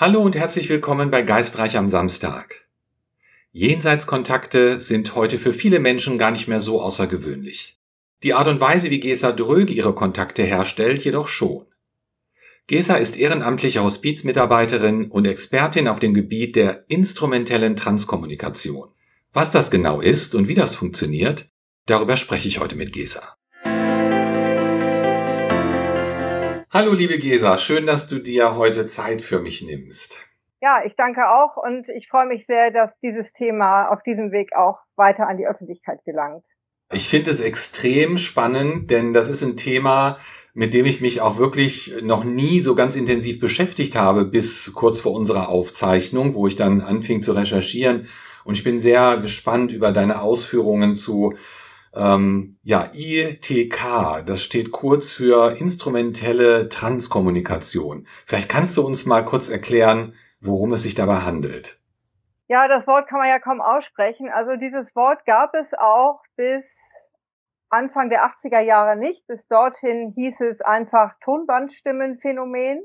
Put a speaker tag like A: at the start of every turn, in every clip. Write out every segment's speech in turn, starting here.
A: Hallo und herzlich willkommen bei Geistreich am Samstag. Jenseitskontakte sind heute für viele Menschen gar nicht mehr so außergewöhnlich. Die Art und Weise, wie Gesa Drög ihre Kontakte herstellt, jedoch schon. Gesa ist ehrenamtliche Hospizmitarbeiterin und Expertin auf dem Gebiet der instrumentellen Transkommunikation. Was das genau ist und wie das funktioniert, darüber spreche ich heute mit Gesa. Hallo liebe Gesa, schön, dass du dir heute Zeit für mich nimmst.
B: Ja, ich danke auch und ich freue mich sehr, dass dieses Thema auf diesem Weg auch weiter an die Öffentlichkeit gelangt.
A: Ich finde es extrem spannend, denn das ist ein Thema, mit dem ich mich auch wirklich noch nie so ganz intensiv beschäftigt habe, bis kurz vor unserer Aufzeichnung, wo ich dann anfing zu recherchieren. Und ich bin sehr gespannt über deine Ausführungen zu ähm, ja, ITK, das steht kurz für instrumentelle Transkommunikation. Vielleicht kannst du uns mal kurz erklären, worum es sich dabei handelt.
B: Ja, das Wort kann man ja kaum aussprechen. Also dieses Wort gab es auch bis Anfang der 80er Jahre nicht. Bis dorthin hieß es einfach Tonbandstimmenphänomen.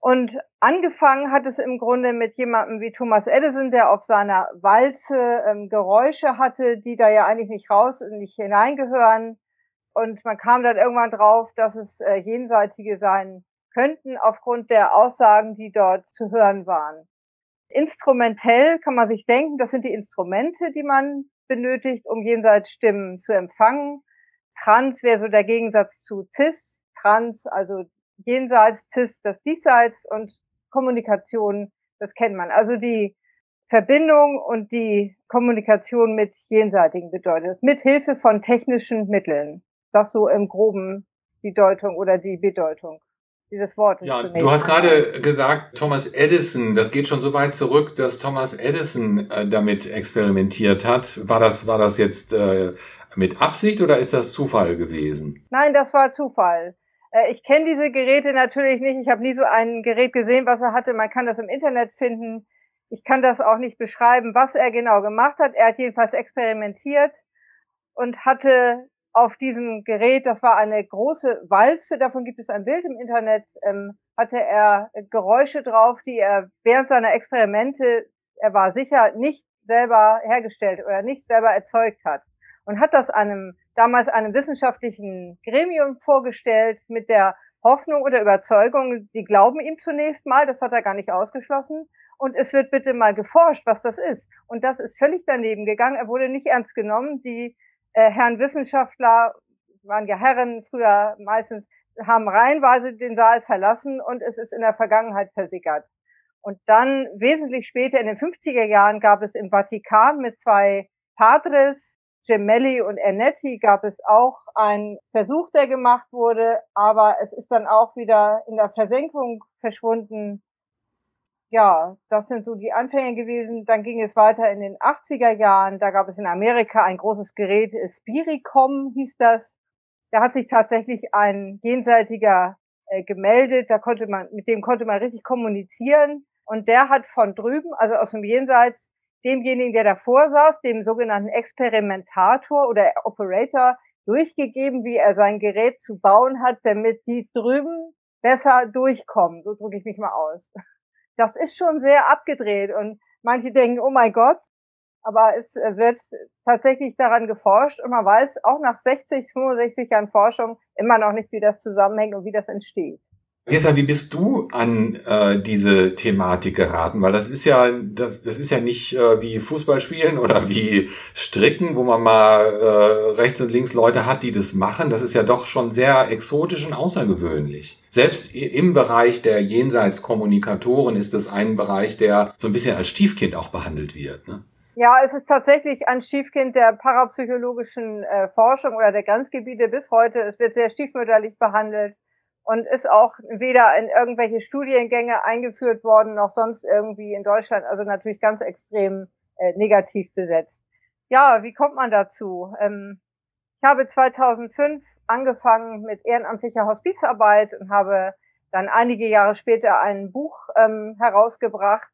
B: Und angefangen hat es im Grunde mit jemandem wie Thomas Edison, der auf seiner Walze ähm, Geräusche hatte, die da ja eigentlich nicht raus und nicht hineingehören. Und man kam dann irgendwann drauf, dass es äh, jenseitige sein könnten aufgrund der Aussagen, die dort zu hören waren. Instrumentell kann man sich denken, das sind die Instrumente, die man benötigt, um jenseits Stimmen zu empfangen. Trans wäre so der Gegensatz zu cis. Trans, also jenseits, cis das diesseits und Kommunikation, das kennt man. Also die Verbindung und die Kommunikation mit jenseitigen bedeutet. Mit Hilfe von technischen Mitteln. Das so im Groben die Deutung oder die Bedeutung dieses Wortes.
A: Ja, du hast gerade gesagt, Thomas Edison, das geht schon so weit zurück, dass Thomas Edison äh, damit experimentiert hat. War das, war das jetzt äh, mit Absicht oder ist das Zufall gewesen?
B: Nein, das war Zufall. Äh, ich kenne diese Geräte natürlich nicht. Ich habe nie so ein Gerät gesehen, was er hatte. Man kann das im Internet finden. Ich kann das auch nicht beschreiben, was er genau gemacht hat. Er hat jedenfalls experimentiert und hatte auf diesem Gerät, das war eine große Walze, davon gibt es ein Bild im Internet, ähm, hatte er Geräusche drauf, die er während seiner Experimente, er war sicher, nicht selber hergestellt oder nicht selber erzeugt hat. Und hat das einem damals einem wissenschaftlichen Gremium vorgestellt mit der Hoffnung oder Überzeugung, die glauben ihm zunächst mal, das hat er gar nicht ausgeschlossen. Und es wird bitte mal geforscht, was das ist. Und das ist völlig daneben gegangen. Er wurde nicht ernst genommen. Die äh, Herren Wissenschaftler, waren ja Herren früher meistens, haben reihenweise den Saal verlassen und es ist in der Vergangenheit versickert. Und dann wesentlich später in den 50er Jahren gab es im Vatikan mit zwei Padres Gemelli und Ernetti gab es auch einen Versuch, der gemacht wurde, aber es ist dann auch wieder in der Versenkung verschwunden. Ja, das sind so die Anfänge gewesen. Dann ging es weiter in den 80er Jahren. Da gab es in Amerika ein großes Gerät, Spiricom hieß das. Da hat sich tatsächlich ein jenseitiger äh, gemeldet. Da konnte man, mit dem konnte man richtig kommunizieren. Und der hat von drüben, also aus dem Jenseits, demjenigen, der davor saß, dem sogenannten Experimentator oder Operator, durchgegeben, wie er sein Gerät zu bauen hat, damit die drüben besser durchkommen. So drücke ich mich mal aus. Das ist schon sehr abgedreht und manche denken, oh mein Gott, aber es wird tatsächlich daran geforscht und man weiß auch nach 60, 65 Jahren Forschung immer noch nicht, wie das zusammenhängt und wie das entsteht.
A: Gestern, wie bist du an äh, diese Thematik geraten? Weil das ist ja, das, das ist ja nicht äh, wie Fußball spielen oder wie Stricken, wo man mal äh, rechts und links Leute hat, die das machen. Das ist ja doch schon sehr exotisch und außergewöhnlich. Selbst im Bereich der Jenseitskommunikatoren ist das ein Bereich, der so ein bisschen als Stiefkind auch behandelt wird. Ne?
B: Ja, es ist tatsächlich ein Stiefkind der parapsychologischen äh, Forschung oder der Grenzgebiete bis heute. Es wird sehr stiefmütterlich behandelt und ist auch weder in irgendwelche Studiengänge eingeführt worden noch sonst irgendwie in Deutschland, also natürlich ganz extrem äh, negativ besetzt. Ja, wie kommt man dazu? Ähm, ich habe 2005 angefangen mit ehrenamtlicher Hospizarbeit und habe dann einige Jahre später ein Buch ähm, herausgebracht,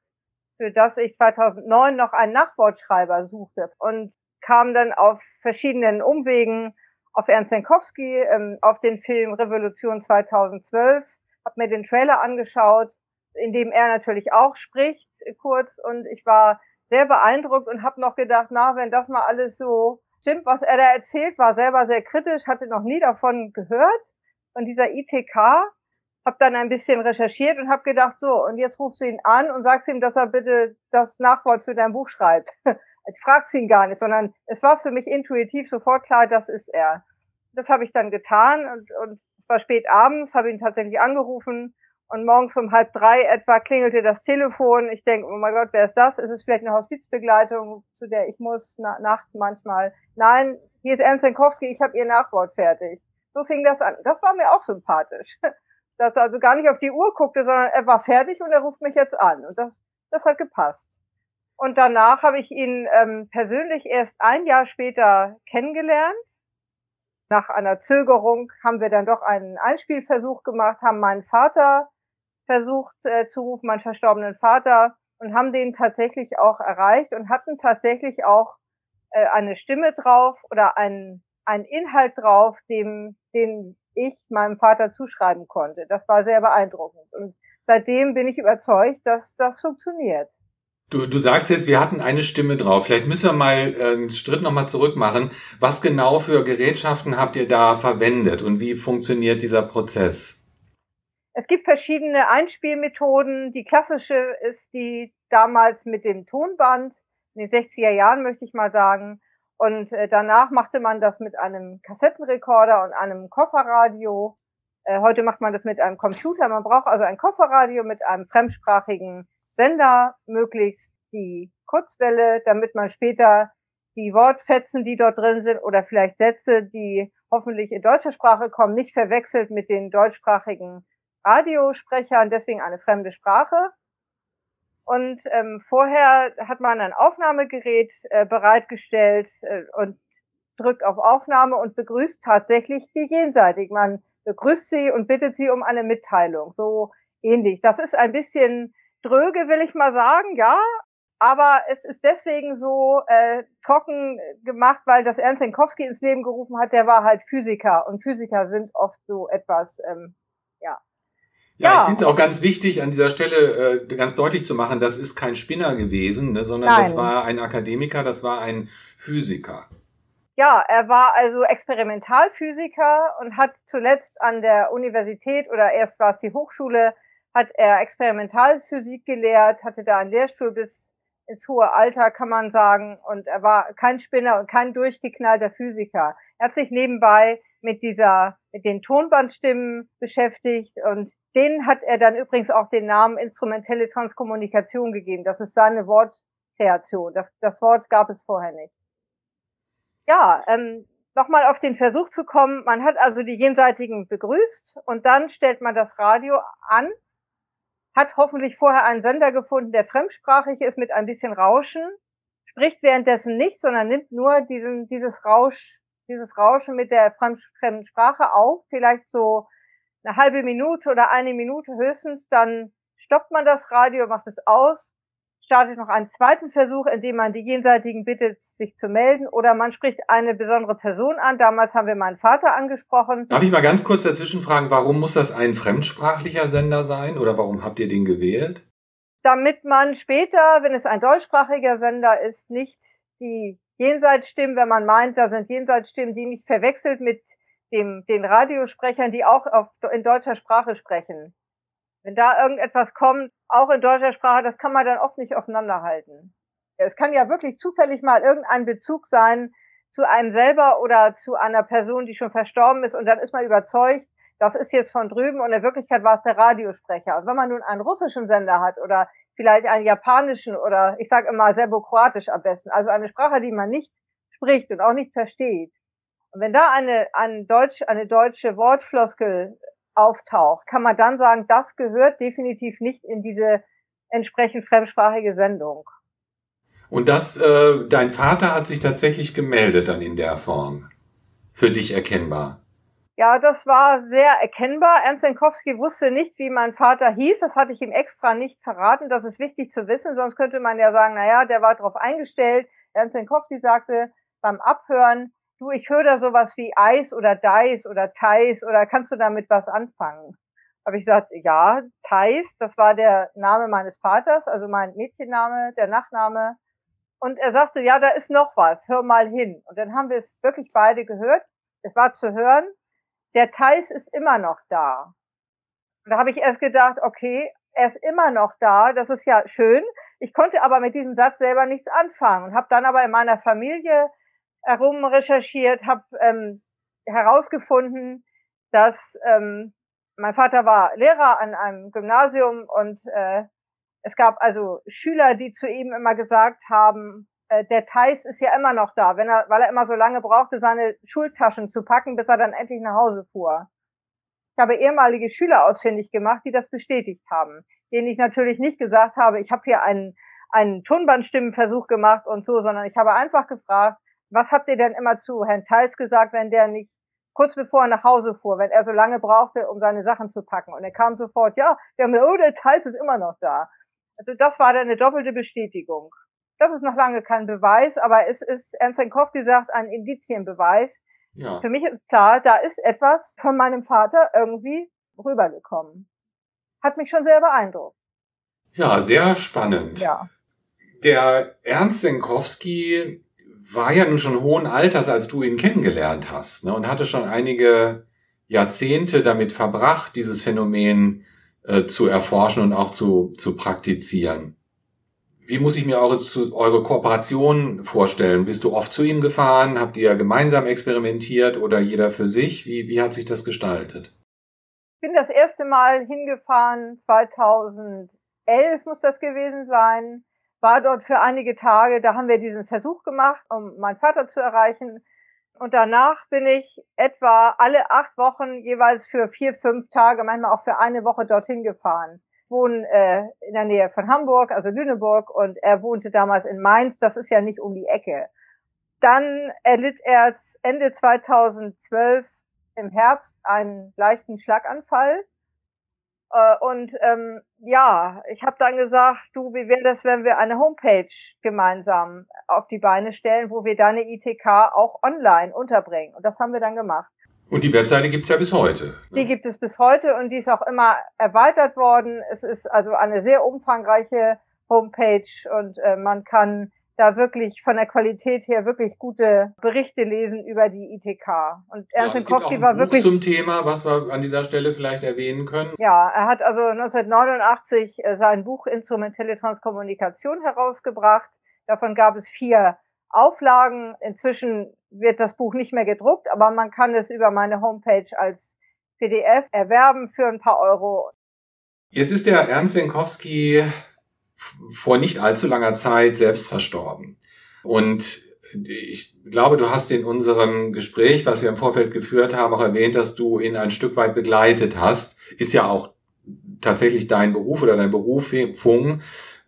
B: für das ich 2009 noch einen Nachwortschreiber suchte und kam dann auf verschiedenen Umwegen auf Ernst Jankowski, ähm, auf den Film Revolution 2012, habe mir den Trailer angeschaut, in dem er natürlich auch spricht, kurz. Und ich war sehr beeindruckt und habe noch gedacht, na, wenn das mal alles so stimmt, was er da erzählt, war selber sehr kritisch, hatte noch nie davon gehört. Von dieser ITK, habe dann ein bisschen recherchiert und habe gedacht, so, und jetzt rufst du ihn an und sagst ihm, dass er bitte das Nachwort für dein Buch schreibt. Jetzt fragt ihn gar nicht, sondern es war für mich intuitiv sofort klar, das ist er. Das habe ich dann getan und, und es war spät abends, habe ihn tatsächlich angerufen und morgens um halb drei etwa klingelte das Telefon. Ich denke, oh mein Gott, wer ist das? Ist es vielleicht eine Hospizbegleitung, zu der ich muss, na, nachts manchmal? Nein, hier ist Ernst Jankowski, ich habe ihr Nachwort fertig. So fing das an. Das war mir auch sympathisch. Dass er also gar nicht auf die Uhr guckte, sondern er war fertig und er ruft mich jetzt an. Und das, das hat gepasst. Und danach habe ich ihn ähm, persönlich erst ein Jahr später kennengelernt nach einer Zögerung haben wir dann doch einen Einspielversuch gemacht, haben meinen Vater versucht äh, zu rufen, meinen verstorbenen Vater, und haben den tatsächlich auch erreicht und hatten tatsächlich auch äh, eine Stimme drauf oder einen, einen Inhalt drauf, dem, den ich meinem Vater zuschreiben konnte. Das war sehr beeindruckend. Und seitdem bin ich überzeugt, dass das funktioniert.
A: Du, du sagst jetzt, wir hatten eine Stimme drauf. Vielleicht müssen wir mal äh, einen Schritt nochmal zurück machen. Was genau für Gerätschaften habt ihr da verwendet und wie funktioniert dieser Prozess?
B: Es gibt verschiedene Einspielmethoden. Die klassische ist die damals mit dem Tonband, in den 60er Jahren möchte ich mal sagen. Und äh, danach machte man das mit einem Kassettenrekorder und einem Kofferradio. Äh, heute macht man das mit einem Computer. Man braucht also ein Kofferradio mit einem fremdsprachigen Sender, möglichst die Kurzwelle, damit man später die Wortfetzen, die dort drin sind, oder vielleicht Sätze, die hoffentlich in deutscher Sprache kommen, nicht verwechselt mit den deutschsprachigen Radiosprechern, deswegen eine fremde Sprache. Und ähm, vorher hat man ein Aufnahmegerät äh, bereitgestellt äh, und drückt auf Aufnahme und begrüßt tatsächlich die jenseitig. Man begrüßt sie und bittet sie um eine Mitteilung. So ähnlich. Das ist ein bisschen dröge, will ich mal sagen, ja. Aber es ist deswegen so äh, trocken gemacht, weil das Ernst Jankowski ins Leben gerufen hat. Der war halt Physiker und Physiker sind oft so etwas ähm,
A: ja, ja, ich finde es auch ganz wichtig, an dieser Stelle äh, ganz deutlich zu machen, das ist kein Spinner gewesen, ne, sondern Nein. das war ein Akademiker, das war ein Physiker.
B: Ja, er war also Experimentalphysiker und hat zuletzt an der Universität oder erst war es die Hochschule, hat er Experimentalphysik gelehrt, hatte da einen Lehrstuhl bis ins hohe Alter, kann man sagen, und er war kein Spinner und kein durchgeknallter Physiker. Er hat sich nebenbei mit dieser, mit den Tonbandstimmen beschäftigt und denen hat er dann übrigens auch den Namen instrumentelle Transkommunikation gegeben. Das ist seine Wortkreation. Das, das Wort gab es vorher nicht. Ja, ähm, nochmal auf den Versuch zu kommen. Man hat also die Jenseitigen begrüßt und dann stellt man das Radio an, hat hoffentlich vorher einen Sender gefunden, der fremdsprachig ist mit ein bisschen Rauschen, spricht währenddessen nicht, sondern nimmt nur diesen, dieses Rausch dieses Rauschen mit der fremden Sprache auf, vielleicht so eine halbe Minute oder eine Minute höchstens, dann stoppt man das Radio, macht es aus, startet noch einen zweiten Versuch, indem man die Jenseitigen bittet, sich zu melden, oder man spricht eine besondere Person an. Damals haben wir meinen Vater angesprochen.
A: Darf ich mal ganz kurz dazwischen fragen, warum muss das ein fremdsprachlicher Sender sein oder warum habt ihr den gewählt?
B: Damit man später, wenn es ein deutschsprachiger Sender ist, nicht die Jenseitsstimmen, wenn man meint, da sind Jenseitsstimmen, die nicht verwechselt mit dem, den Radiosprechern, die auch auf, in deutscher Sprache sprechen. Wenn da irgendetwas kommt, auch in deutscher Sprache, das kann man dann oft nicht auseinanderhalten. Es kann ja wirklich zufällig mal irgendein Bezug sein zu einem selber oder zu einer Person, die schon verstorben ist und dann ist man überzeugt, das ist jetzt von drüben und in Wirklichkeit war es der Radiosprecher. Und wenn man nun einen russischen Sender hat oder vielleicht einen japanischen oder ich sage immer serbokroatisch am besten, also eine Sprache, die man nicht spricht und auch nicht versteht. Und wenn da eine, eine, Deutsch, eine deutsche Wortfloskel auftaucht, kann man dann sagen, das gehört definitiv nicht in diese entsprechend fremdsprachige Sendung.
A: Und das, äh, dein Vater hat sich tatsächlich gemeldet dann in der Form. Für dich erkennbar.
B: Ja, das war sehr erkennbar. Ernst Jankowski wusste nicht, wie mein Vater hieß. Das hatte ich ihm extra nicht verraten. Das ist wichtig zu wissen. Sonst könnte man ja sagen, na ja, der war darauf eingestellt. Ernst Jankowski sagte beim Abhören, du, ich höre da sowas wie Eis oder Deis oder Teis oder kannst du damit was anfangen? Habe ich gesagt, ja, Thais, das war der Name meines Vaters, also mein Mädchenname, der Nachname. Und er sagte, ja, da ist noch was, hör mal hin. Und dann haben wir es wirklich beide gehört. Es war zu hören, der Thais ist immer noch da. Und da habe ich erst gedacht, okay, er ist immer noch da, das ist ja schön. Ich konnte aber mit diesem Satz selber nichts anfangen und habe dann aber in meiner Familie herum recherchiert, habe ähm, herausgefunden, dass ähm, mein Vater war Lehrer an einem Gymnasium und äh, es gab also Schüler, die zu ihm immer gesagt haben, äh, der Thais ist ja immer noch da, wenn er, weil er immer so lange brauchte, seine Schultaschen zu packen, bis er dann endlich nach Hause fuhr. Ich habe ehemalige Schüler ausfindig gemacht, die das bestätigt haben, denen ich natürlich nicht gesagt habe, ich habe hier einen, einen Tonbandstimmenversuch gemacht und so, sondern ich habe einfach gefragt, was habt ihr denn immer zu Herrn Theis gesagt, wenn der nicht kurz bevor er nach Hause fuhr, wenn er so lange brauchte, um seine Sachen zu packen. Und er kam sofort, ja, der oh, der Theis ist immer noch da. Also das war dann eine doppelte Bestätigung. Das ist noch lange kein Beweis, aber es ist, Ernst Kowski sagt, ein Indizienbeweis. Ja. Für mich ist klar, da ist etwas von meinem Vater irgendwie rübergekommen. Hat mich schon sehr beeindruckt.
A: Ja, sehr spannend.
B: Ja.
A: Der Ernst Senkowski war ja nun schon hohen Alters, als du ihn kennengelernt hast, ne, und hatte schon einige Jahrzehnte damit verbracht, dieses Phänomen äh, zu erforschen und auch zu, zu praktizieren. Wie muss ich mir eure, zu, eure Kooperation vorstellen? Bist du oft zu ihm gefahren? Habt ihr gemeinsam experimentiert oder jeder für sich? Wie, wie hat sich das gestaltet?
B: Ich bin das erste Mal hingefahren, 2011 muss das gewesen sein war dort für einige Tage, da haben wir diesen Versuch gemacht, um meinen Vater zu erreichen. Und danach bin ich etwa alle acht Wochen jeweils für vier, fünf Tage, manchmal auch für eine Woche dorthin gefahren. Ich wohne äh, in der Nähe von Hamburg, also Lüneburg, und er wohnte damals in Mainz, das ist ja nicht um die Ecke. Dann erlitt er Ende 2012 im Herbst einen leichten Schlaganfall äh, und ähm, ja, ich habe dann gesagt, du, wie wäre das, wenn wir eine Homepage gemeinsam auf die Beine stellen, wo wir deine ITK auch online unterbringen. Und das haben wir dann gemacht.
A: Und die Webseite gibt's ja bis heute. Ne?
B: Die gibt es bis heute und die ist auch immer erweitert worden. Es ist also eine sehr umfangreiche Homepage und äh, man kann da wirklich von der Qualität her wirklich gute Berichte lesen über die ITK.
A: Und Ernst ja, Minkowski war Buch wirklich zum Thema, was wir an dieser Stelle vielleicht erwähnen können.
B: Ja, er hat also 1989 äh, sein Buch Instrumentelle Transkommunikation herausgebracht. Davon gab es vier Auflagen. Inzwischen wird das Buch nicht mehr gedruckt, aber man kann es über meine Homepage als PDF erwerben für ein paar Euro.
A: Jetzt ist der Ernst Senkowski vor nicht allzu langer Zeit selbst verstorben. Und ich glaube, du hast in unserem Gespräch, was wir im Vorfeld geführt haben, auch erwähnt, dass du ihn ein Stück weit begleitet hast. Ist ja auch tatsächlich dein Beruf oder dein Berufung,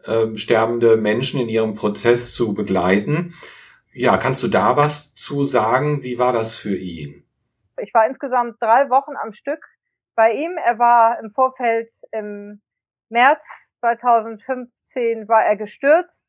A: äh, sterbende Menschen in ihrem Prozess zu begleiten. Ja, kannst du da was zu sagen? Wie war das für ihn?
B: Ich war insgesamt drei Wochen am Stück bei ihm. Er war im Vorfeld im März 2015 2010 war er gestürzt,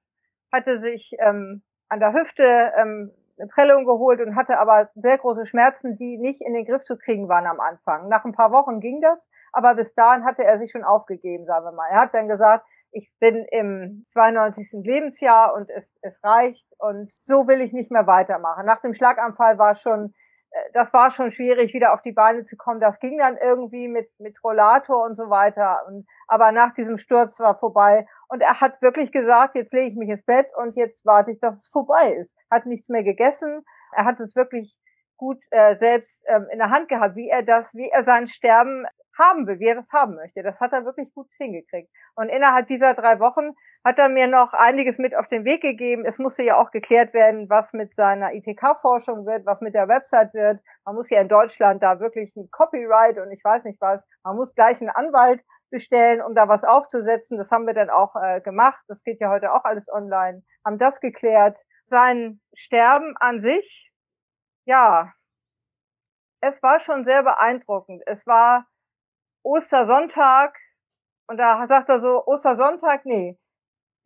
B: hatte sich ähm, an der Hüfte ähm, eine Prellung geholt und hatte aber sehr große Schmerzen, die nicht in den Griff zu kriegen waren am Anfang. Nach ein paar Wochen ging das, aber bis dahin hatte er sich schon aufgegeben, sagen wir mal. Er hat dann gesagt, ich bin im 92. Lebensjahr und es, es reicht und so will ich nicht mehr weitermachen. Nach dem Schlaganfall war schon, das war schon schwierig, wieder auf die Beine zu kommen. Das ging dann irgendwie mit, mit Rollator und so weiter. Und, aber nach diesem Sturz war vorbei und er hat wirklich gesagt, jetzt lege ich mich ins Bett und jetzt warte ich, dass es vorbei ist. Hat nichts mehr gegessen. Er hat es wirklich gut äh, selbst ähm, in der Hand gehabt, wie er das, wie er sein Sterben haben will, wie er das haben möchte. Das hat er wirklich gut hingekriegt. Und innerhalb dieser drei Wochen hat er mir noch einiges mit auf den Weg gegeben. Es musste ja auch geklärt werden, was mit seiner ITK-Forschung wird, was mit der Website wird. Man muss ja in Deutschland da wirklich ein Copyright und ich weiß nicht was. Man muss gleich einen Anwalt bestellen, um da was aufzusetzen. Das haben wir dann auch äh, gemacht. Das geht ja heute auch alles online. Haben das geklärt. Sein Sterben an sich, ja, es war schon sehr beeindruckend. Es war Ostersonntag und da sagt er so, Ostersonntag, nee,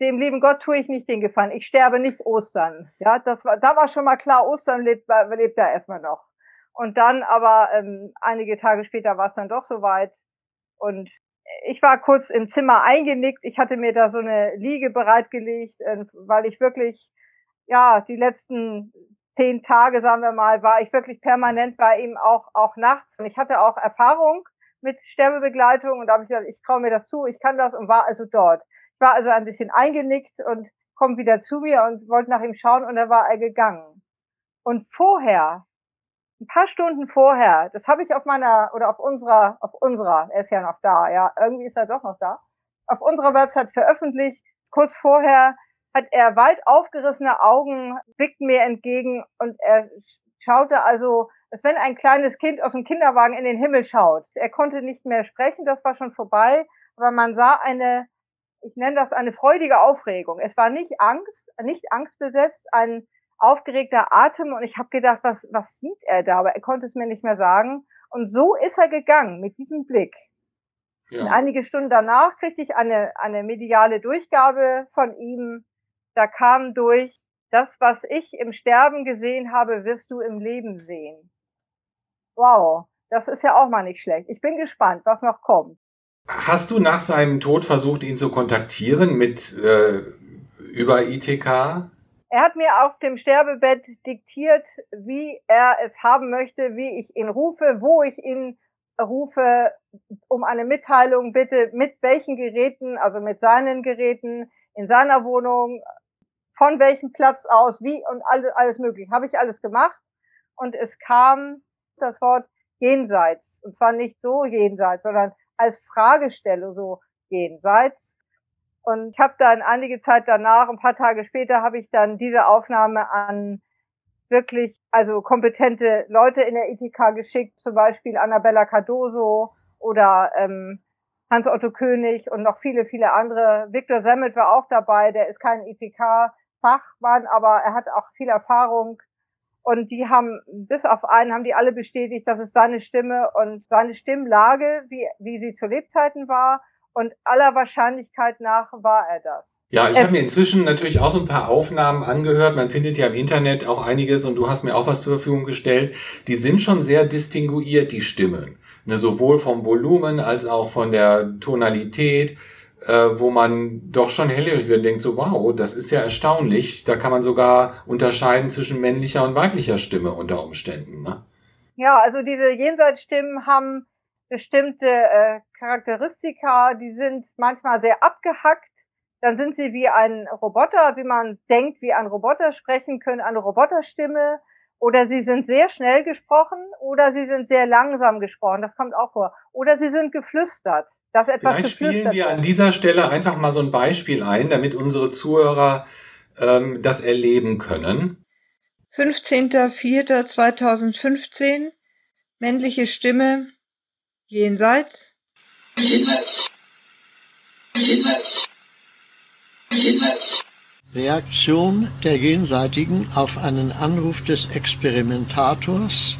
B: dem lieben Gott tue ich nicht den Gefallen. Ich sterbe nicht Ostern. Ja, das war, da war schon mal klar, Ostern lebt, lebt er erstmal noch. Und dann aber ähm, einige Tage später war es dann doch soweit Und ich war kurz im Zimmer eingenickt. Ich hatte mir da so eine Liege bereitgelegt, äh, weil ich wirklich, ja, die letzten zehn Tage, sagen wir mal, war ich wirklich permanent bei ihm auch, auch nachts. Und ich hatte auch Erfahrung mit Sterbebegleitung und da habe ich gesagt, ich traue mir das zu, ich kann das und war also dort. Ich war also ein bisschen eingenickt und kommt wieder zu mir und wollte nach ihm schauen und da war er gegangen. Und vorher, ein paar Stunden vorher, das habe ich auf meiner oder auf unserer, auf unserer, er ist ja noch da, ja, irgendwie ist er doch noch da, auf unserer Website veröffentlicht. Kurz vorher hat er weit aufgerissene Augen, blickt mir entgegen und er schaute also, als wenn ein kleines Kind aus dem Kinderwagen in den Himmel schaut. Er konnte nicht mehr sprechen, das war schon vorbei, aber man sah eine, ich nenne das eine freudige Aufregung. Es war nicht Angst, nicht angstbesetzt, ein aufgeregter Atem und ich habe gedacht, was, was sieht er da? Aber er konnte es mir nicht mehr sagen. Und so ist er gegangen mit diesem Blick. Ja. Und einige Stunden danach kriegte ich eine, eine mediale Durchgabe von ihm. Da kam durch, das, was ich im Sterben gesehen habe, wirst du im Leben sehen. Wow, das ist ja auch mal nicht schlecht. Ich bin gespannt, was noch kommt.
A: Hast du nach seinem Tod versucht, ihn zu kontaktieren mit äh, über ITK?
B: Er hat mir auf dem Sterbebett diktiert, wie er es haben möchte, wie ich ihn rufe, wo ich ihn rufe, um eine Mitteilung bitte, mit welchen Geräten, also mit seinen Geräten, in seiner Wohnung, von welchem Platz aus, wie und alles, alles möglich. Habe ich alles gemacht und es kam das Wort jenseits. Und zwar nicht so jenseits, sondern als Fragestelle so jenseits. Und ich habe dann einige Zeit danach, ein paar Tage später, habe ich dann diese Aufnahme an wirklich, also kompetente Leute in der ITK geschickt, zum Beispiel Annabella Cardoso oder ähm, Hans-Otto König und noch viele, viele andere. Viktor Semmet war auch dabei, der ist kein ITK-Fachmann, aber er hat auch viel Erfahrung. Und die haben, bis auf einen, haben die alle bestätigt, dass es seine Stimme und seine Stimmlage, wie, wie sie zu Lebzeiten war, und aller Wahrscheinlichkeit nach war er das.
A: Ja, ich habe mir inzwischen natürlich auch so ein paar Aufnahmen angehört. Man findet ja im Internet auch einiges und du hast mir auch was zur Verfügung gestellt. Die sind schon sehr distinguiert, die Stimmen. Ne, sowohl vom Volumen als auch von der Tonalität, äh, wo man doch schon hellhörig wird und denkt so, wow, das ist ja erstaunlich. Da kann man sogar unterscheiden zwischen männlicher und weiblicher Stimme unter Umständen. Ne?
B: Ja, also diese Jenseitsstimmen haben bestimmte äh, Charakteristika, die sind manchmal sehr abgehackt. Dann sind sie wie ein Roboter, wie man denkt, wie ein Roboter sprechen können, eine Roboterstimme. Oder sie sind sehr schnell gesprochen oder sie sind sehr langsam gesprochen. Das kommt auch vor. Oder sie sind geflüstert.
A: Dass etwas Vielleicht spielen wir an dieser Stelle einfach mal so ein Beispiel ein, damit unsere Zuhörer ähm, das erleben können.
B: 15.04.2015 männliche Stimme jenseits
C: Reaktion der Jenseitigen auf einen Anruf des Experimentators.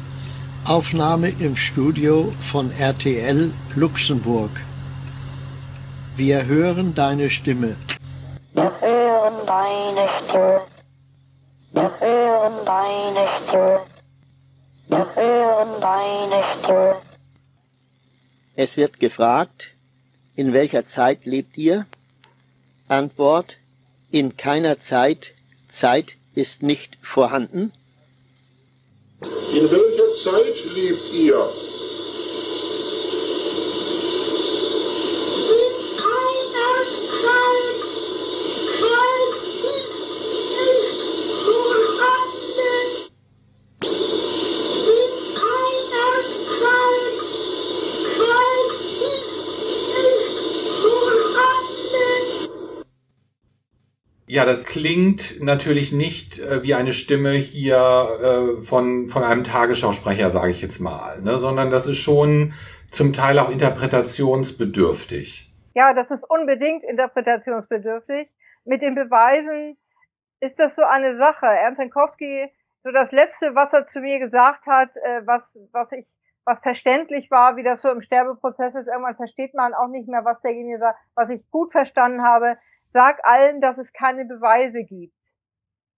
C: Aufnahme im Studio von RTL Luxemburg. Wir hören deine Stimme.
D: Wir hören deine Stimme. Wir hören deine Stimme. Wir hören deine Stimme.
C: Es wird gefragt, in welcher Zeit lebt ihr? Antwort, in keiner Zeit, Zeit ist nicht vorhanden.
E: In welcher Zeit lebt ihr?
A: Ja, das klingt natürlich nicht äh, wie eine Stimme hier äh, von, von einem Tagesschausprecher, sage ich jetzt mal, ne? sondern das ist schon zum Teil auch interpretationsbedürftig.
B: Ja, das ist unbedingt interpretationsbedürftig. Mit den Beweisen ist das so eine Sache. Ernst Jankowski, so das Letzte, was er zu mir gesagt hat, äh, was, was ich was verständlich war, wie das so im Sterbeprozess ist. Irgendwann versteht man auch nicht mehr, was derjenige sagt. Was ich gut verstanden habe, sag allen, dass es keine Beweise gibt.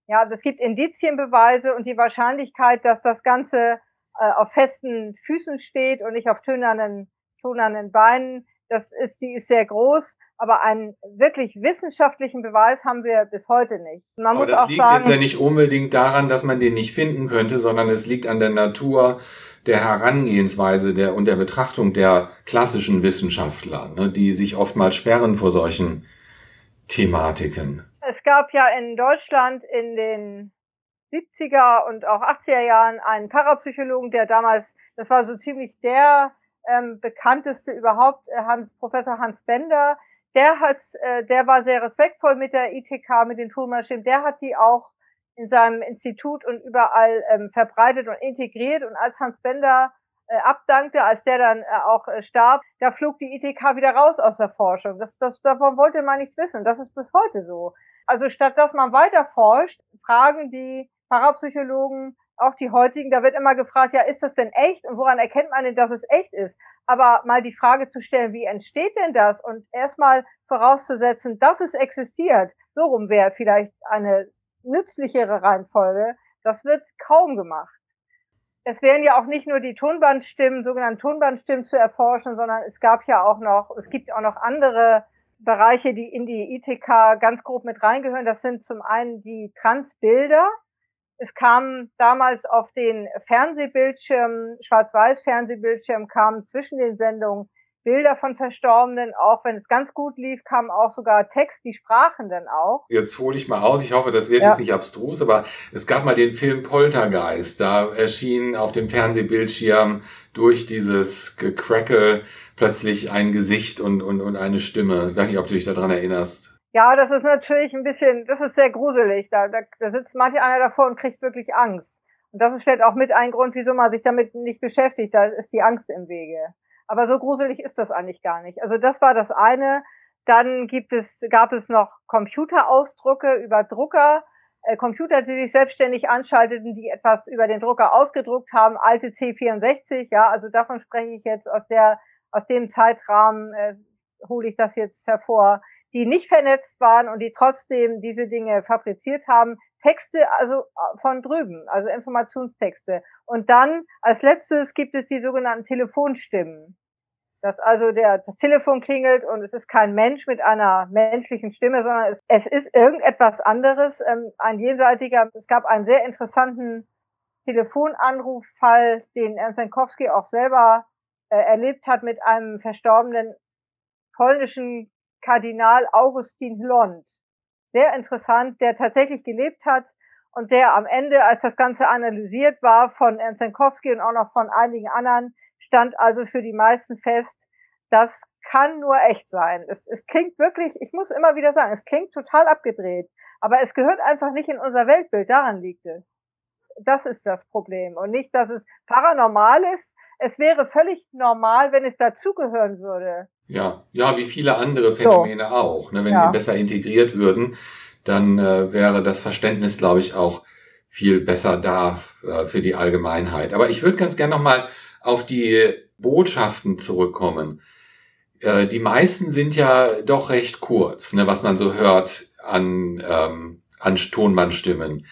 B: Ja, also es gibt Indizienbeweise und die Wahrscheinlichkeit, dass das Ganze äh, auf festen Füßen steht und nicht auf tönernen, den Beinen, das ist, die ist sehr groß, aber einen wirklich wissenschaftlichen Beweis haben wir bis heute nicht.
A: Man aber muss das auch liegt sagen, jetzt ja nicht unbedingt daran, dass man den nicht finden könnte, sondern es liegt an der Natur der Herangehensweise der und der Betrachtung der klassischen Wissenschaftler, ne, die sich oftmals sperren vor solchen Thematiken.
B: Es gab ja in Deutschland in den 70er und auch 80er Jahren einen Parapsychologen, der damals, das war so ziemlich der ähm, bekannteste überhaupt, äh, Hans, Professor Hans Bender, der hat, äh, der war sehr respektvoll mit der ITK, mit den Turmmaschinen, der hat die auch in seinem Institut und überall ähm, verbreitet und integriert. Und als Hans Bender abdankte, als der dann äh, auch äh, starb, da flog die ITK wieder raus aus der Forschung. Das, das, davon wollte man nichts wissen. Das ist bis heute so. Also statt dass man weiter forscht, fragen die Parapsychologen, auch die heutigen, da wird immer gefragt, ja, ist das denn echt? Und woran erkennt man denn, dass es echt ist? Aber mal die Frage zu stellen, wie entsteht denn das? Und erstmal vorauszusetzen, dass es existiert. So rum wäre vielleicht eine nützlichere Reihenfolge. Das wird kaum gemacht. Es wären ja auch nicht nur die Tonbandstimmen, sogenannten Tonbandstimmen zu erforschen, sondern es gab ja auch noch, es gibt auch noch andere Bereiche, die in die ITK ganz grob mit reingehören. Das sind zum einen die Transbilder. Es kam damals auf den Fernsehbildschirmen, Schwarz-Weiß-Fernsehbildschirmen, kamen zwischen den Sendungen Bilder von Verstorbenen, auch wenn es ganz gut lief, kam auch sogar Text, die sprachen dann auch.
A: Jetzt hole ich mal aus, ich hoffe, das wird ja. jetzt nicht abstrus, aber es gab mal den Film Poltergeist, da erschien auf dem Fernsehbildschirm durch dieses Gecrackle plötzlich ein Gesicht und, und, und eine Stimme. Ich weiß nicht, ob du dich daran erinnerst.
B: Ja, das ist natürlich ein bisschen, das ist sehr gruselig. Da, da, da sitzt manche einer davor und kriegt wirklich Angst. Und das ist vielleicht auch mit ein Grund, wieso man sich damit nicht beschäftigt. Da ist die Angst im Wege. Aber so gruselig ist das eigentlich gar nicht. Also das war das eine. Dann gibt es, gab es noch Computerausdrucke über Drucker, äh, Computer, die sich selbstständig anschalteten, die etwas über den Drucker ausgedruckt haben, alte C64, ja, also davon spreche ich jetzt aus der, aus dem Zeitrahmen, äh, hole ich das jetzt hervor, die nicht vernetzt waren und die trotzdem diese Dinge fabriziert haben. Texte also äh, von drüben, also Informationstexte. Und dann als letztes gibt es die sogenannten Telefonstimmen. Dass also der, das Telefon klingelt und es ist kein Mensch mit einer menschlichen Stimme, sondern es, es ist irgendetwas anderes, ähm, ein jenseitiger. Es gab einen sehr interessanten Telefonanruffall, den Ernst Jankowski auch selber äh, erlebt hat mit einem verstorbenen polnischen Kardinal Augustin Hlond. Sehr interessant, der tatsächlich gelebt hat und der am Ende, als das Ganze analysiert war von Ernst Jankowski und auch noch von einigen anderen, stand also für die meisten fest, das kann nur echt sein. Es, es klingt wirklich, ich muss immer wieder sagen, es klingt total abgedreht, aber es gehört einfach nicht in unser Weltbild, daran liegt es. Das ist das Problem und nicht, dass es paranormal ist. Es wäre völlig normal, wenn es dazugehören würde.
A: Ja, ja, wie viele andere Phänomene so. auch, ne, wenn ja. sie besser integriert würden dann äh, wäre das Verständnis, glaube ich, auch viel besser da äh, für die Allgemeinheit. Aber ich würde ganz gerne nochmal auf die Botschaften zurückkommen. Äh, die meisten sind ja doch recht kurz, ne, was man so hört an, ähm, an Tonbandstimmen.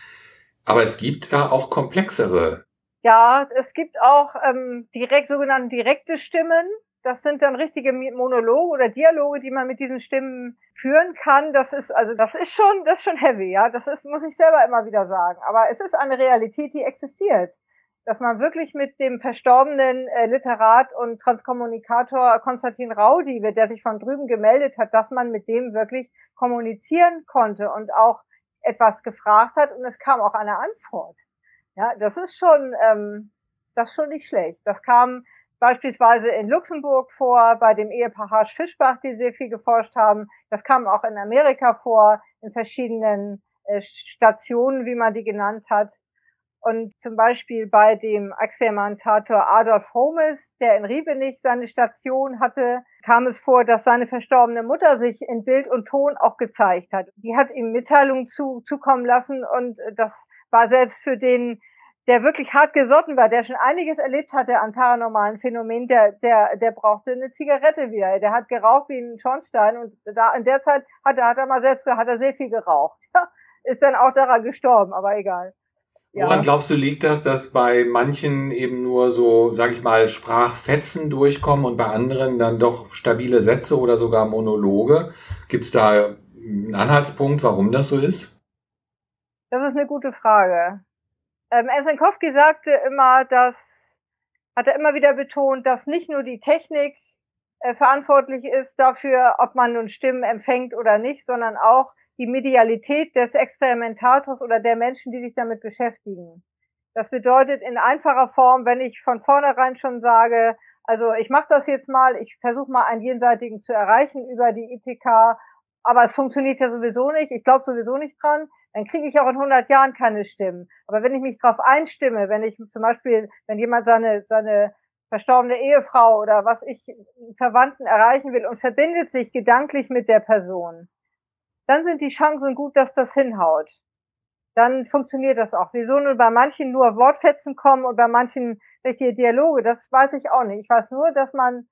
A: Aber es gibt ja auch komplexere.
B: Ja, es gibt auch ähm, direkt sogenannte direkte Stimmen. Das sind dann richtige Monologe oder Dialoge, die man mit diesen Stimmen führen kann. Das ist also das ist schon das ist schon heavy, ja. Das ist muss ich selber immer wieder sagen. Aber es ist eine Realität, die existiert, dass man wirklich mit dem verstorbenen äh, Literat und Transkommunikator Konstantin Raudi, der sich von drüben gemeldet hat, dass man mit dem wirklich kommunizieren konnte und auch etwas gefragt hat und es kam auch eine Antwort. Ja, das ist schon ähm, das ist schon nicht schlecht. Das kam beispielsweise in Luxemburg vor, bei dem Ehepaar Harsch-Fischbach, die sehr viel geforscht haben. Das kam auch in Amerika vor, in verschiedenen äh, Stationen, wie man die genannt hat. Und zum Beispiel bei dem Experimentator Adolf Holmes, der in Riebenich seine Station hatte, kam es vor, dass seine verstorbene Mutter sich in Bild und Ton auch gezeigt hat. Die hat ihm Mitteilungen zu, zukommen lassen und das war selbst für den der wirklich hart gesotten war, der schon einiges erlebt hatte an paranormalen Phänomenen, der, der, der brauchte eine Zigarette wieder. Der hat geraucht wie ein Schornstein und da in der Zeit hat er, hat er mal selbst hat er sehr viel geraucht. ist dann auch daran gestorben, aber egal. Ja.
A: Woran glaubst du, liegt das, dass bei manchen eben nur so, sag ich mal, Sprachfetzen durchkommen und bei anderen dann doch stabile Sätze oder sogar Monologe? Gibt es da einen Anhaltspunkt, warum das so ist?
B: Das ist eine gute Frage. Ähm, Ersenkowski sagte immer, dass, hat er immer wieder betont, dass nicht nur die Technik äh, verantwortlich ist dafür, ob man nun Stimmen empfängt oder nicht, sondern auch die Medialität des Experimentators oder der Menschen, die sich damit beschäftigen. Das bedeutet in einfacher Form, wenn ich von vornherein schon sage, also ich mache das jetzt mal, ich versuche mal einen jenseitigen zu erreichen über die IPK, aber es funktioniert ja sowieso nicht, ich glaube sowieso nicht dran, dann kriege ich auch in 100 Jahren keine Stimmen. Aber wenn ich mich darauf einstimme, wenn ich zum Beispiel, wenn jemand seine, seine verstorbene Ehefrau oder was ich Verwandten erreichen will und verbindet sich gedanklich mit der Person, dann sind die Chancen gut, dass das hinhaut. Dann funktioniert das auch. Wieso nur bei manchen nur Wortfetzen kommen und bei manchen richtige Dialoge, das weiß ich auch nicht. Ich weiß nur, dass man,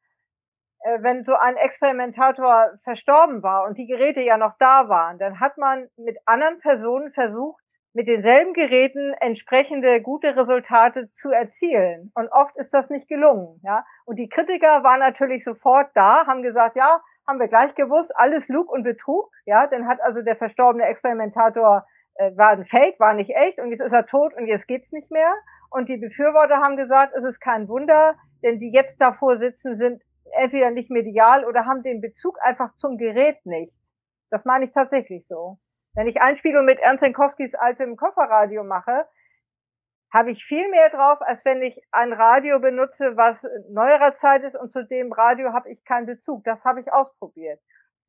B: wenn so ein Experimentator verstorben war und die Geräte ja noch da waren, dann hat man mit anderen Personen versucht, mit denselben Geräten entsprechende gute Resultate zu erzielen. Und oft ist das nicht gelungen, ja. Und die Kritiker waren natürlich sofort da, haben gesagt, ja, haben wir gleich gewusst, alles Lug und Betrug, ja. Dann hat also der verstorbene Experimentator äh, war ein Fake, war nicht echt und jetzt ist er tot und jetzt geht's nicht mehr. Und die Befürworter haben gesagt, es ist kein Wunder, denn die jetzt davor sitzen, sind entweder nicht medial oder haben den Bezug einfach zum Gerät nicht. Das meine ich tatsächlich so. Wenn ich Einspielung mit Ernst Jankowskis altem Kofferradio mache, habe ich viel mehr drauf, als wenn ich ein Radio benutze, was neuerer Zeit ist und zu dem Radio habe ich keinen Bezug. Das habe ich ausprobiert.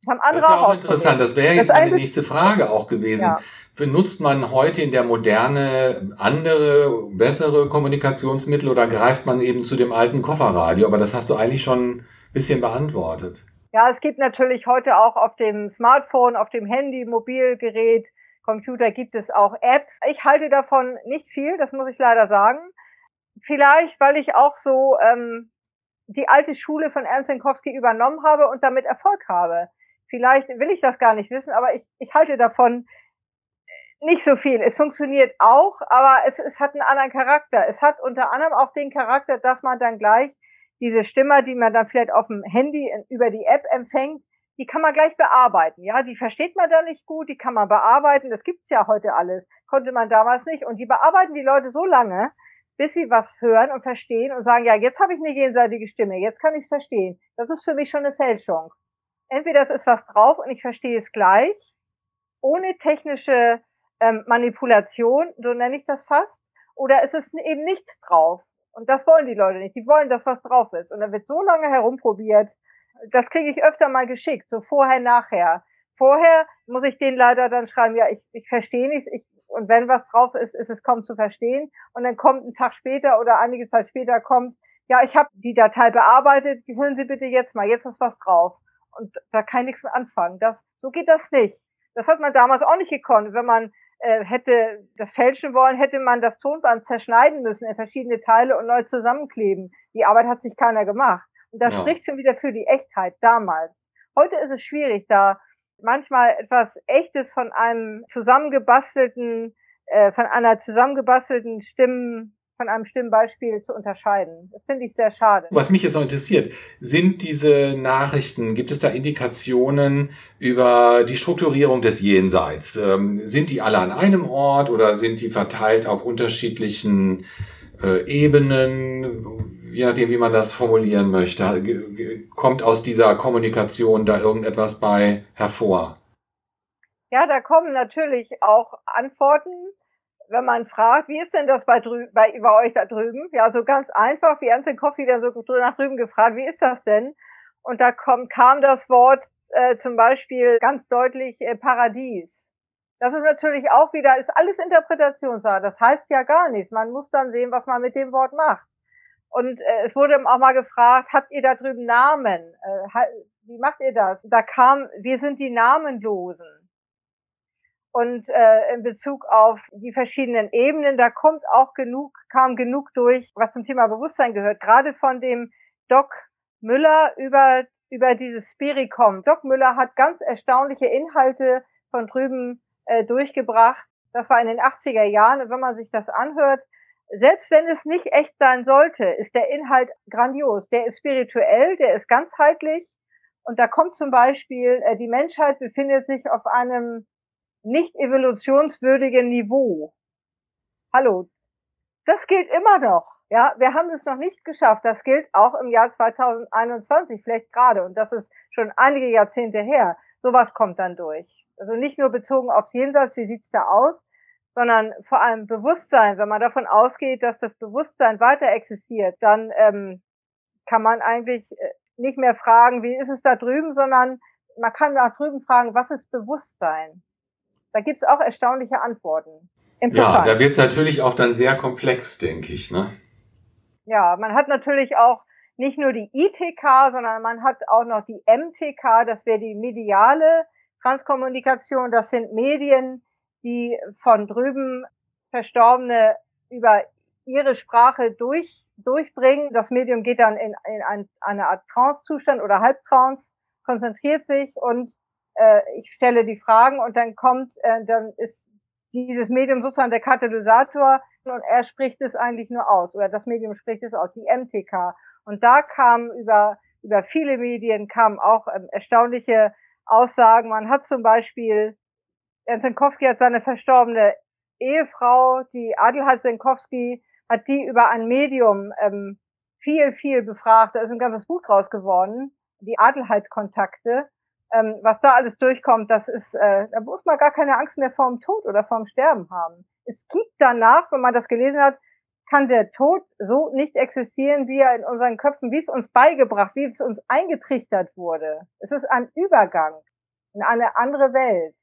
A: Das, haben andere das ist ja auch interessant. Das wäre jetzt das meine nächste Frage auch gewesen. Ja. Benutzt man heute in der Moderne andere, bessere Kommunikationsmittel oder greift man eben zu dem alten Kofferradio? Aber das hast du eigentlich schon ein bisschen beantwortet.
B: Ja, es gibt natürlich heute auch auf dem Smartphone, auf dem Handy, Mobilgerät, Computer gibt es auch Apps. Ich halte davon nicht viel, das muss ich leider sagen. Vielleicht, weil ich auch so ähm, die alte Schule von Ernst Jankowski übernommen habe und damit Erfolg habe. Vielleicht will ich das gar nicht wissen, aber ich, ich halte davon nicht so viel. Es funktioniert auch, aber es, es hat einen anderen Charakter. Es hat unter anderem auch den Charakter, dass man dann gleich diese Stimme, die man dann vielleicht auf dem Handy über die App empfängt, die kann man gleich bearbeiten. Ja, die versteht man dann nicht gut, die kann man bearbeiten. Das gibt's ja heute alles. Konnte man damals nicht. Und die bearbeiten die Leute so lange, bis sie was hören und verstehen und sagen, ja, jetzt habe ich eine jenseitige Stimme, jetzt kann ich es verstehen. Das ist für mich schon eine Fälschung. Entweder es ist was drauf und ich verstehe es gleich, ohne technische ähm, Manipulation, so nenne ich das fast, oder es ist eben nichts drauf. Und das wollen die Leute nicht. Die wollen, dass was drauf ist. Und dann wird so lange herumprobiert. Das kriege ich öfter mal geschickt, so vorher, nachher. Vorher muss ich denen leider dann schreiben, ja, ich, ich verstehe nichts, ich, und wenn was drauf ist, ist es kaum zu verstehen. Und dann kommt ein Tag später oder einige Zeit später kommt, ja, ich habe die Datei bearbeitet, hören Sie bitte jetzt mal, jetzt ist was drauf. Und da kann ich nichts mehr anfangen. Das, so geht das nicht. Das hat man damals auch nicht gekonnt. Wenn man äh, hätte das fälschen wollen, hätte man das Tonband zerschneiden müssen in verschiedene Teile und neu zusammenkleben. Die Arbeit hat sich keiner gemacht. Und das ja. spricht schon wieder für die Echtheit damals. Heute ist es schwierig, da manchmal etwas Echtes von einem zusammengebastelten, äh, von einer zusammengebastelten Stimmen von einem Stimmbeispiel zu unterscheiden. Das finde ich sehr schade.
A: Was mich jetzt noch interessiert, sind diese Nachrichten, gibt es da Indikationen über die Strukturierung des Jenseits? Ähm, sind die alle an einem Ort oder sind die verteilt auf unterschiedlichen äh, Ebenen? Je nachdem, wie man das formulieren möchte. Kommt aus dieser Kommunikation da irgendetwas bei hervor?
B: Ja, da kommen natürlich auch Antworten wenn man fragt, wie ist denn das bei, bei, bei euch da drüben? Ja, so ganz einfach, wie Ernst Kowski dann so nach drüben gefragt, wie ist das denn? Und da kommt, kam das Wort äh, zum Beispiel ganz deutlich äh, Paradies. Das ist natürlich auch wieder, ist alles Interpretationssache. Das heißt ja gar nichts. Man muss dann sehen, was man mit dem Wort macht. Und äh, es wurde auch mal gefragt, habt ihr da drüben Namen? Äh, wie macht ihr das? Da kam, wir sind die Namenlosen und äh, in Bezug auf die verschiedenen Ebenen, da kommt auch genug, kam genug durch, was zum Thema Bewusstsein gehört, gerade von dem Doc Müller über, über dieses Spiricom. Doc Müller hat ganz erstaunliche Inhalte von drüben äh, durchgebracht. Das war in den 80er Jahren. Und wenn man sich das anhört, selbst wenn es nicht echt sein sollte, ist der Inhalt grandios. Der ist spirituell, der ist ganzheitlich. Und da kommt zum Beispiel, äh, die Menschheit befindet sich auf einem nicht evolutionswürdigen Niveau. Hallo. Das gilt immer noch. Ja, wir haben es noch nicht geschafft. Das gilt auch im Jahr 2021, vielleicht gerade. Und das ist schon einige Jahrzehnte her. Sowas kommt dann durch. Also nicht nur bezogen aufs Jenseits, wie sieht's da aus, sondern vor allem Bewusstsein. Wenn man davon ausgeht, dass das Bewusstsein weiter existiert, dann ähm, kann man eigentlich äh, nicht mehr fragen, wie ist es da drüben, sondern man kann nach drüben fragen, was ist Bewusstsein? Da gibt's auch erstaunliche Antworten.
A: Ja, da wird's natürlich auch dann sehr komplex, denke ich. Ne?
B: Ja, man hat natürlich auch nicht nur die ITK, sondern man hat auch noch die MTK, das wäre die mediale Transkommunikation. Das sind Medien, die von drüben Verstorbene über ihre Sprache durch, durchbringen. Das Medium geht dann in, in ein, eine Art Trance-Zustand oder Halbtrance, konzentriert sich und äh, ich stelle die Fragen und dann kommt, äh, dann ist dieses Medium sozusagen der Katalysator und er spricht es eigentlich nur aus oder das Medium spricht es aus, die MTK. Und da kam über, über viele Medien kamen auch ähm, erstaunliche Aussagen. Man hat zum Beispiel, Ernst Senkowski hat seine verstorbene Ehefrau, die Adelheid Senkowski, hat die über ein Medium ähm, viel, viel befragt. Da ist ein ganzes Buch draus geworden, die Adelheid-Kontakte ähm, was da alles durchkommt, das ist, äh, da muss man gar keine Angst mehr vorm Tod oder vorm Sterben haben. Es gibt danach, wenn man das gelesen hat, kann der Tod so nicht existieren, wie er in unseren Köpfen, wie es uns beigebracht, wie es uns eingetrichtert wurde. Es ist ein Übergang in eine andere Welt.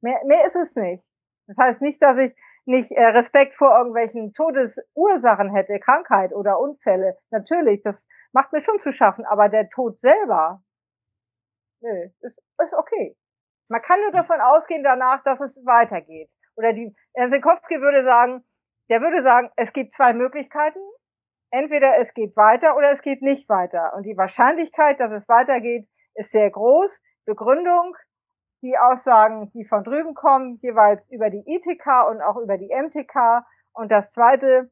B: Mehr, mehr ist es nicht. Das heißt nicht, dass ich nicht äh, Respekt vor irgendwelchen Todesursachen hätte, Krankheit oder Unfälle. Natürlich, das macht mir schon zu schaffen, aber der Tod selber, nö, ist, ist okay. Man kann nur davon ausgehen danach, dass es weitergeht. Oder die, Herr Sekowski würde sagen, der würde sagen, es gibt zwei Möglichkeiten. Entweder es geht weiter oder es geht nicht weiter. Und die Wahrscheinlichkeit, dass es weitergeht, ist sehr groß. Begründung, die Aussagen, die von drüben kommen, jeweils über die ITK und auch über die MTK. Und das zweite,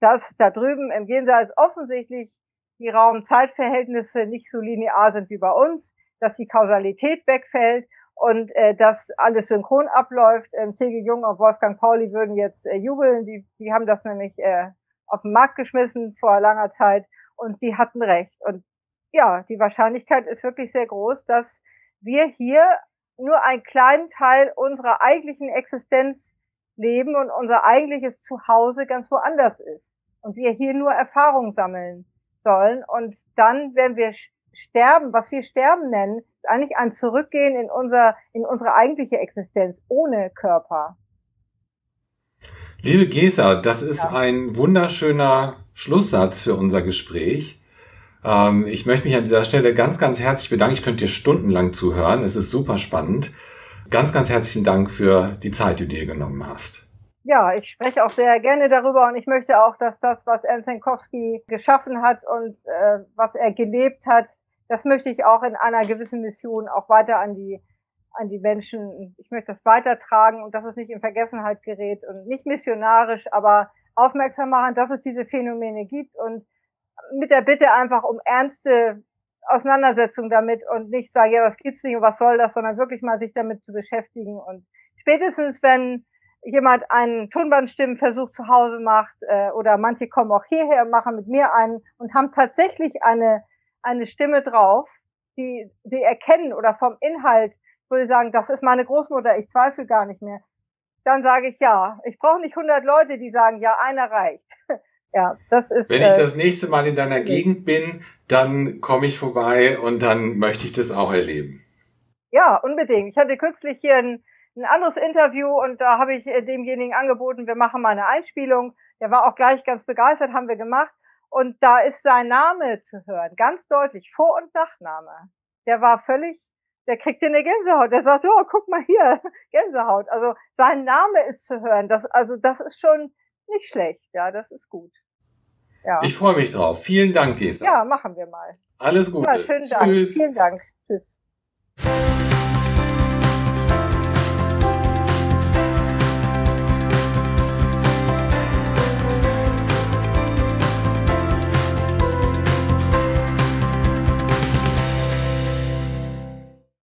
B: dass da drüben im Jenseits offensichtlich die Raum-Zeitverhältnisse nicht so linear sind wie bei uns dass die Kausalität wegfällt und äh, dass alles synchron abläuft. Ähm, C.G. Jung und Wolfgang Pauli würden jetzt äh, jubeln. Die, die haben das nämlich äh, auf den Markt geschmissen vor langer Zeit und die hatten recht. Und ja, die Wahrscheinlichkeit ist wirklich sehr groß, dass wir hier nur einen kleinen Teil unserer eigentlichen Existenz leben und unser eigentliches Zuhause ganz woanders ist. Und wir hier nur Erfahrung sammeln sollen. Und dann, wenn wir Sterben, was wir Sterben nennen, ist eigentlich ein Zurückgehen in unser, in unsere eigentliche Existenz ohne Körper.
A: Liebe Gesa, das ist ja. ein wunderschöner Schlusssatz für unser Gespräch. Ähm, ich möchte mich an dieser Stelle ganz, ganz herzlich bedanken. Ich könnte dir stundenlang zuhören. Es ist super spannend. Ganz, ganz herzlichen Dank für die Zeit, die du dir genommen hast.
B: Ja, ich spreche auch sehr gerne darüber und ich möchte auch, dass das, was Ernst Senkowski geschaffen hat und äh, was er gelebt hat, das möchte ich auch in einer gewissen Mission auch weiter an die an die Menschen. Ich möchte das weitertragen und dass es nicht in Vergessenheit gerät und nicht missionarisch, aber aufmerksam machen, dass es diese Phänomene gibt und mit der Bitte einfach um ernste Auseinandersetzung damit und nicht sagen, ja, das gibt's nicht und was soll das, sondern wirklich mal sich damit zu beschäftigen und spätestens wenn jemand einen Tonbandstimmenversuch zu Hause macht äh, oder manche kommen auch hierher und machen mit mir einen und haben tatsächlich eine eine Stimme drauf, die sie erkennen oder vom Inhalt, wo sie sagen, das ist meine Großmutter, ich zweifle gar nicht mehr. Dann sage ich ja. Ich brauche nicht 100 Leute, die sagen, ja, einer reicht. ja, das ist.
A: Wenn ich äh, das nächste Mal in deiner Gegend bin, dann komme ich vorbei und dann möchte ich das auch erleben.
B: Ja, unbedingt. Ich hatte kürzlich hier ein, ein anderes Interview und da habe ich äh, demjenigen angeboten, wir machen mal eine Einspielung. Der war auch gleich ganz begeistert, haben wir gemacht. Und da ist sein Name zu hören, ganz deutlich, Vor- und Nachname. Der war völlig, der kriegte eine Gänsehaut. Der sagt, oh, guck mal hier, Gänsehaut. Also sein Name ist zu hören. Das, also das ist schon nicht schlecht. Ja, das ist gut.
A: Ja. Ich freue mich drauf. Vielen Dank, Gesa.
B: Ja, machen wir mal.
A: Alles Gute. Ja,
B: schönen Dank. Tschüss. Vielen Dank. Tschüss.